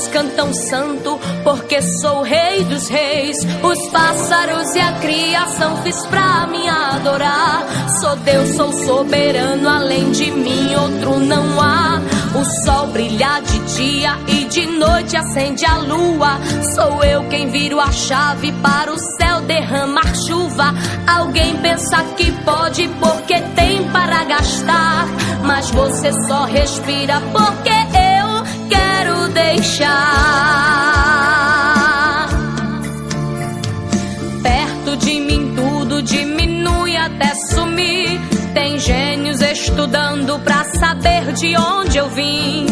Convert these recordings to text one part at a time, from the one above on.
Anjos cantam santo porque sou rei dos reis. Os pássaros e a criação fiz pra me adorar. Sou Deus, sou soberano, além de mim outro não há. O sol brilha de dia e de noite acende a lua. Sou eu quem viro a chave para o céu derramar chuva. Alguém pensa que pode porque tem para gastar. Mas você só respira porque eu quero deixar. Perto de mim tudo diminui até sumir. Tem gênios estudando pra saber de onde eu vim.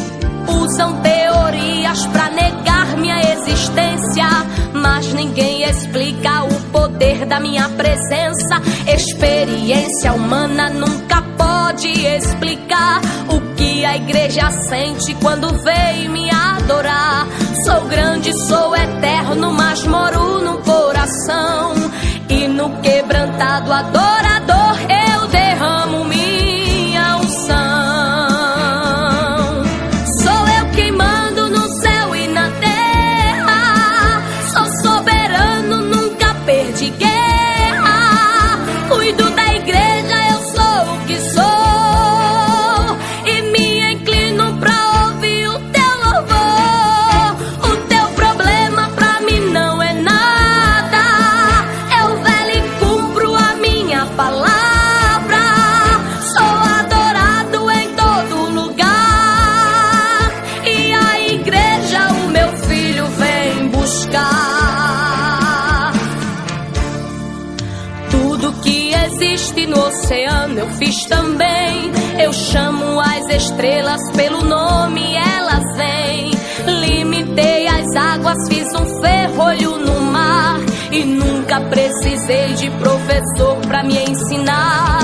Usam teorias pra negar minha existência, mas ninguém explica o poder da minha presença. Experiência humana nunca pode explicar o que a igreja sente quando vem me adorar. Sou grande, sou eterno, mas moro no coração e no quebrantado adorador existe no oceano eu fiz também. Eu chamo as estrelas pelo nome, elas vêm. Limitei as águas, fiz um ferrolho no mar. E nunca precisei de professor pra me ensinar.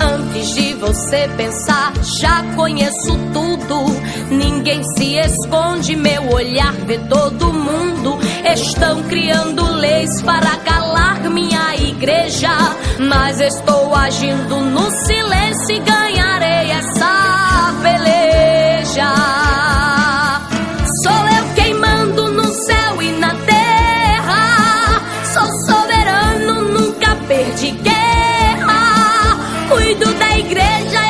Antes de você pensar, já conheço tudo. Ninguém se esconde, meu olhar vê todo mundo. Estão criando leis para calar minha igreja. Mas estou agindo no silêncio e ganharei essa peleja. Sou eu quem mando no céu e na terra. Sou soberano, nunca perdi guerra. Cuido da igreja,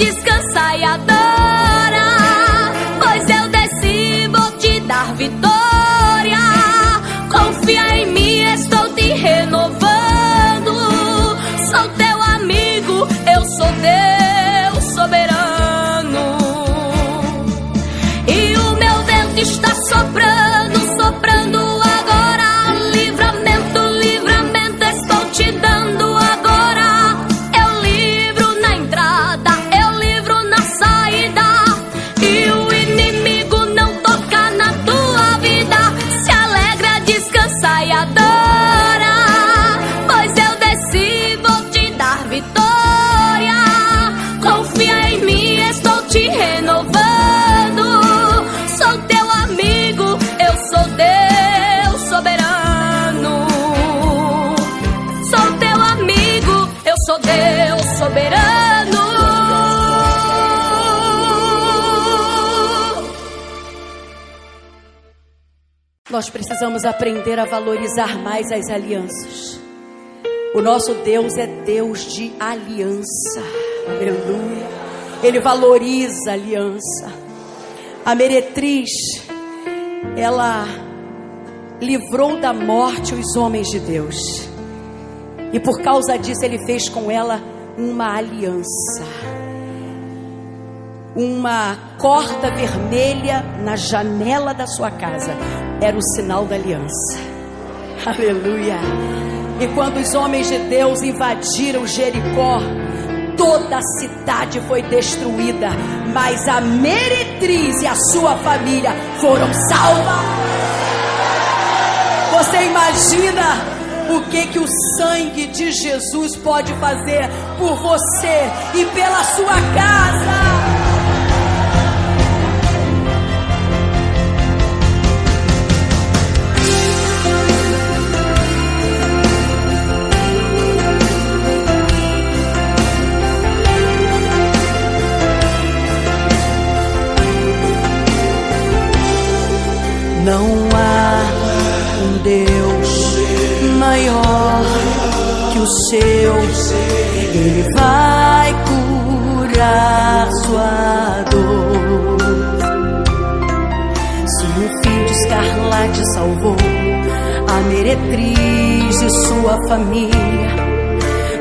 pellizca. Nós precisamos aprender a valorizar mais as alianças. O nosso Deus é Deus de aliança. Aleluia. Ele valoriza a aliança. A meretriz, ela livrou da morte os homens de Deus. E por causa disso, ele fez com ela uma aliança. uma corda vermelha na janela da sua casa. Era o sinal da aliança. Aleluia. E quando os homens de Deus invadiram Jericó, toda a cidade foi destruída, mas a meretriz e a sua família foram salvas. Você imagina o que que o sangue de Jesus pode fazer por você e pela sua casa? Não há um Deus maior que o seu, Ele vai curar sua dor. Se o fio de escarlate salvou a meretriz e sua família,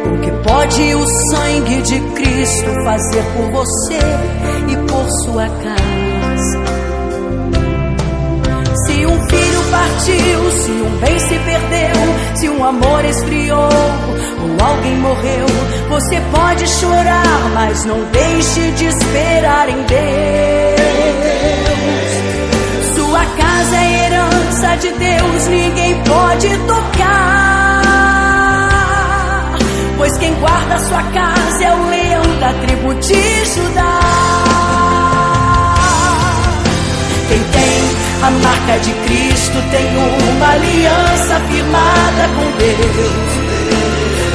o que pode o sangue de Cristo fazer por você e por sua casa? Partiu, se um bem se perdeu, se um amor esfriou ou alguém morreu, você pode chorar, mas não deixe de esperar em Deus. Sua casa é herança de Deus, ninguém pode tocar. Pois quem guarda sua casa é o leão da tribo de Judá. A marca de Cristo tem uma aliança firmada com Deus.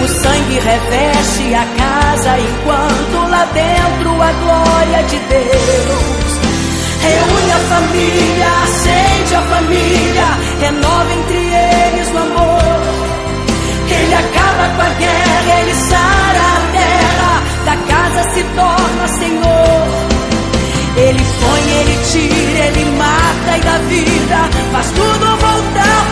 O sangue reveste a casa enquanto lá dentro a glória de Deus. Reúne a família, acende a família, renova entre eles o amor. Ele acaba com a guerra, ele sara a terra, da casa se torna Senhor. Ele põe, ele tira, ele mata e dá vida, faz tudo voltar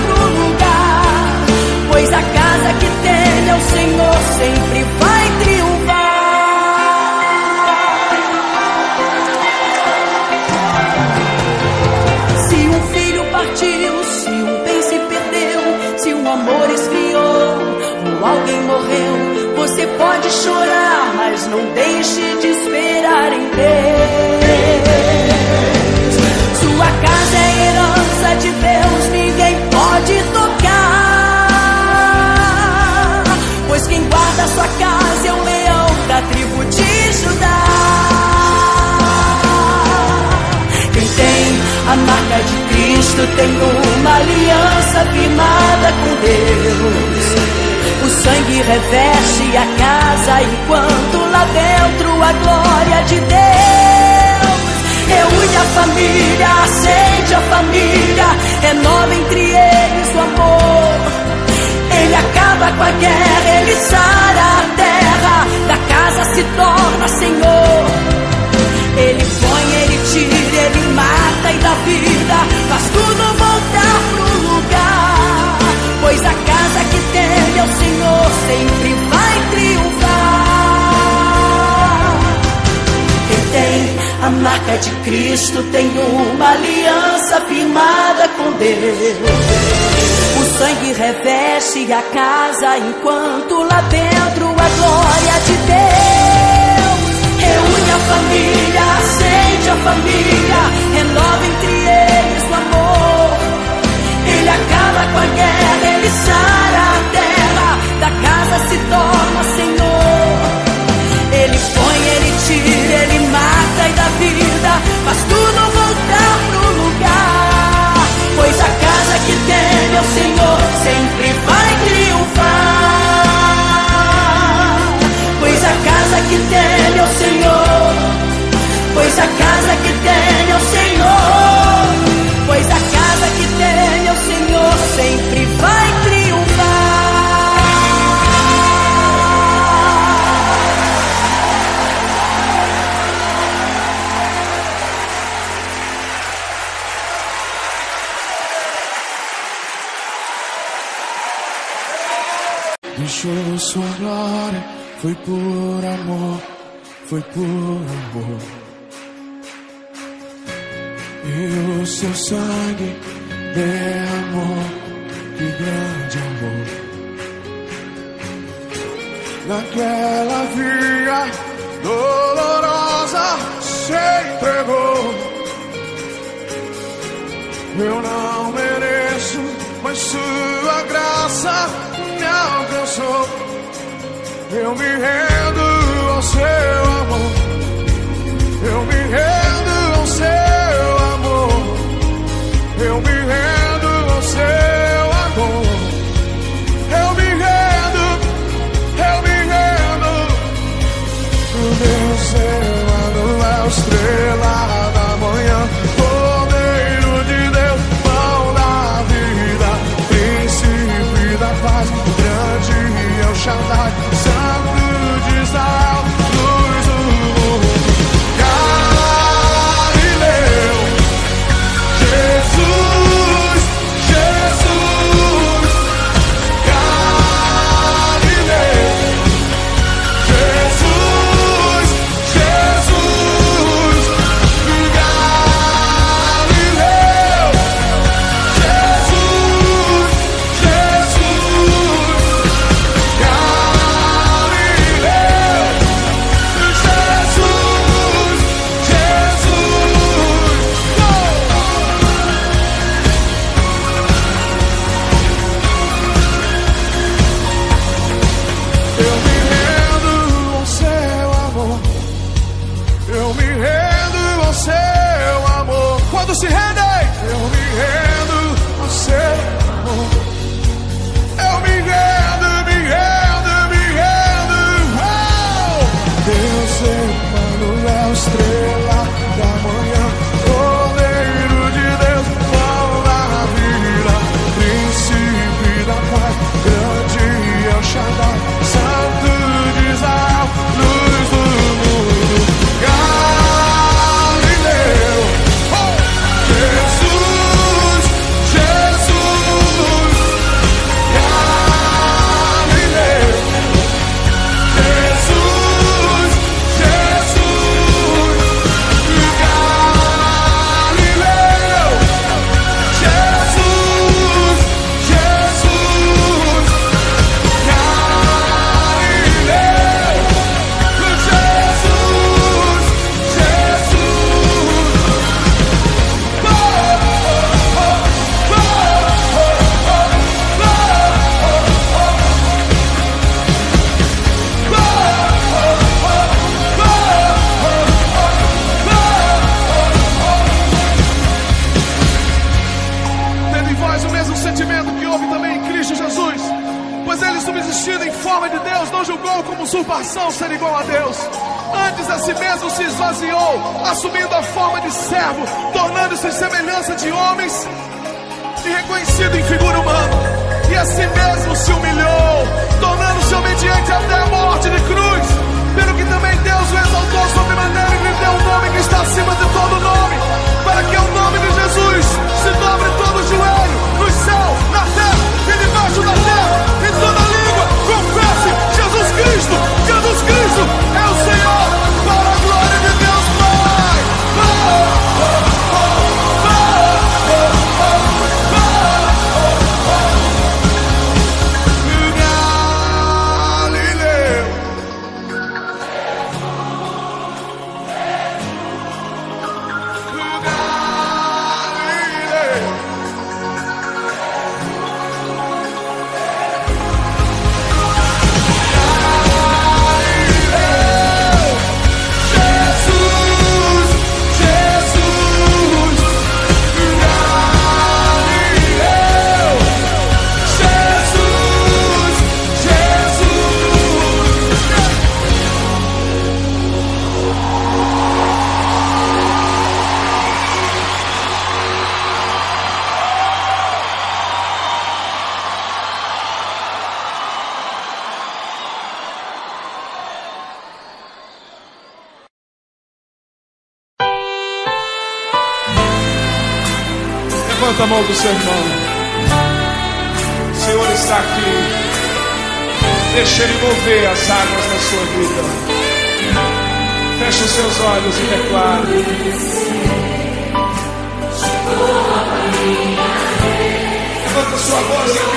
reveste a casa enquanto lá dentro a glória de Deus reúne a família, acende a família, renova entre eles o amor. Ele acaba com a guerra, ele sara a terra, da casa se torna Senhor. Ele põe, ele tira, ele mata e dá vida, faz tudo lugar. Pois a casa que tem é o Senhor, sempre vai triunfar. A marca de Cristo tem uma aliança firmada com Deus. O sangue reveste a casa enquanto lá dentro a glória de Deus reúne a família, acende a família, renova entre eles o amor. Ele acaba com a guerra, sara a terra, da casa se torna Senhor. Ele põe, ele tira, ele mata e dá vida, faz tudo voltar pro lugar. Pois a casa que tem meu Senhor sempre vai triunfar. Pois a casa que tem meu Senhor, pois a casa que tem meu Senhor, Foi por amor, foi por amor. E o seu sangue derramou que grande amor. Naquela via dolorosa se entregou. Eu não mereço, mas sua graça me alcançou. Eu me rendo. final do sermão. O Senhor está aqui. Deixa Ele mover as águas da sua vida. Feche os seus olhos e declare. Levanta sua voz e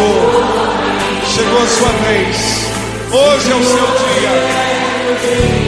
Chegou, chegou a sua vez. Hoje é o seu dia.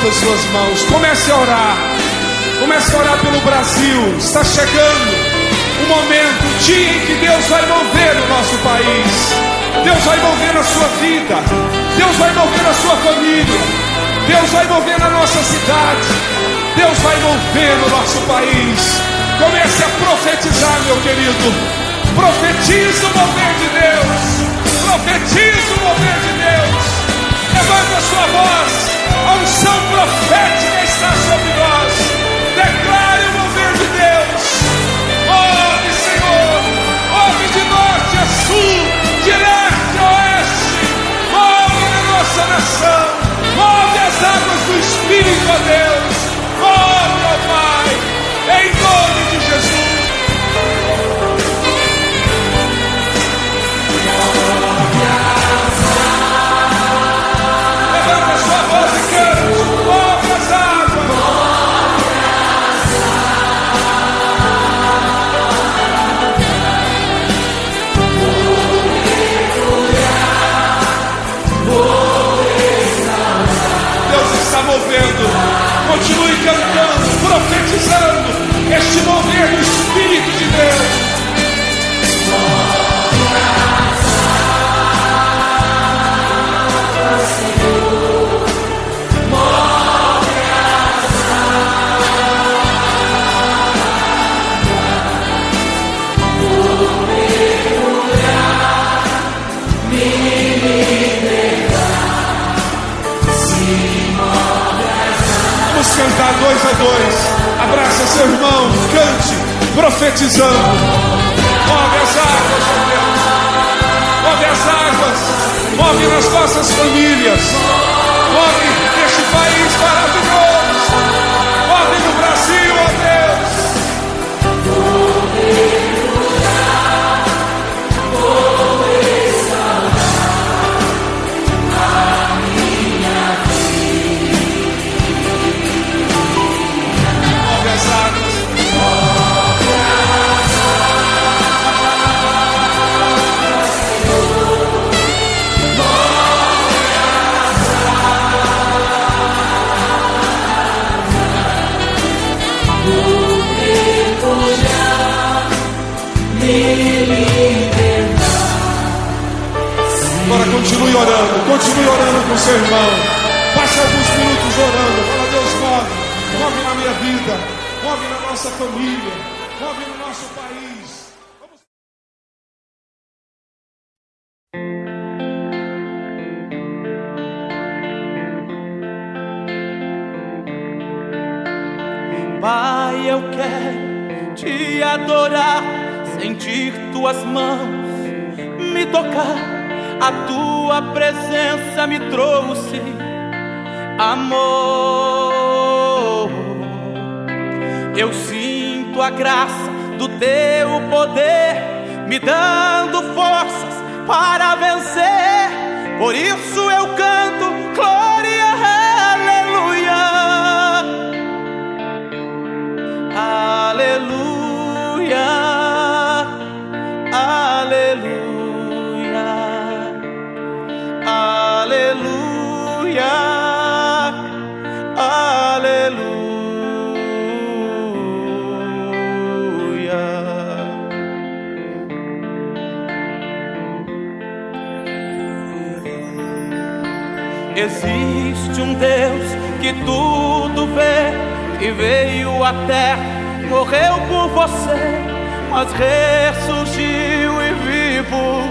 Alto as suas mãos. Comece a orar. Comece a orar pelo Brasil. Está chegando o momento, o dia em que Deus vai mover o nosso país. Deus vai mover na sua vida. Deus vai mover na sua família. Deus vai mover na nossa cidade. Deus vai mover no nosso país. Comece a profetizar, meu querido. Profetiza o mover de Deus. Profetiza o mover de Deus. Levanta a sua voz. A unção profética está sobre nós. Declare o mover de Deus. Ouve, Senhor. Ouve de norte a sul, de leste a oeste. Move na nossa nação. Move as águas do Espírito, ó Deus. Move, ó Pai. Em nome de Jesus. Profetizando. Move as águas, Deus. Move as águas. Move nas nossas famílias. Move neste país maravilhoso. Agora continue orando, continue orando com seu irmão. Passe alguns minutos orando. Fala, Deus, move, move na minha vida, move na nossa família, move no nosso país. Pai, eu quero te adorar, sentir tuas mãos me tocar. A tua presença me trouxe amor. Eu sinto a graça do teu poder me dando forças para vencer. Por isso eu canto que tudo vê, que veio terra, morreu por você, mas ressurgiu e vivo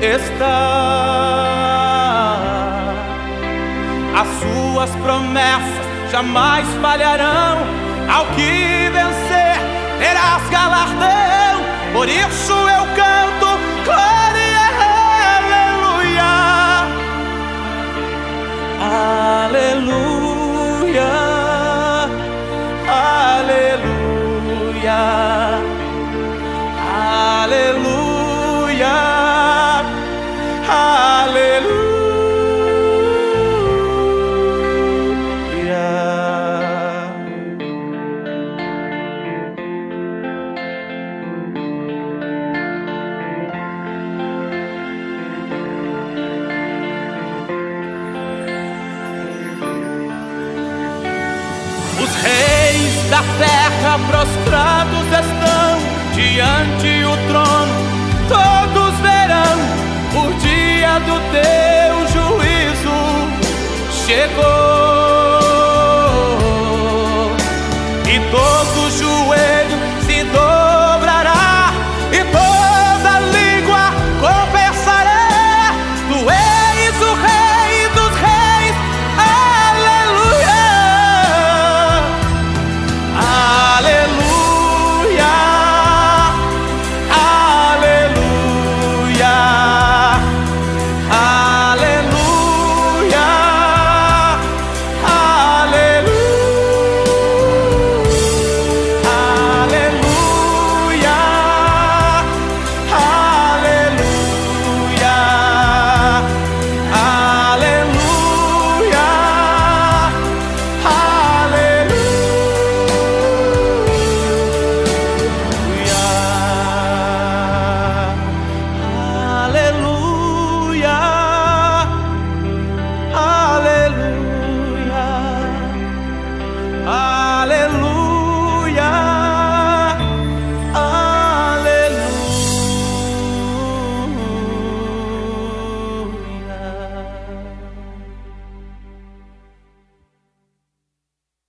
está. As suas promessas jamais falharão. Ao que vencer, terás galardão. Por isso eu canto glória, aleluia. Aleluia, Os reis da terra prostrados estão diante o trono, todos verão o dia do teu juízo chegou.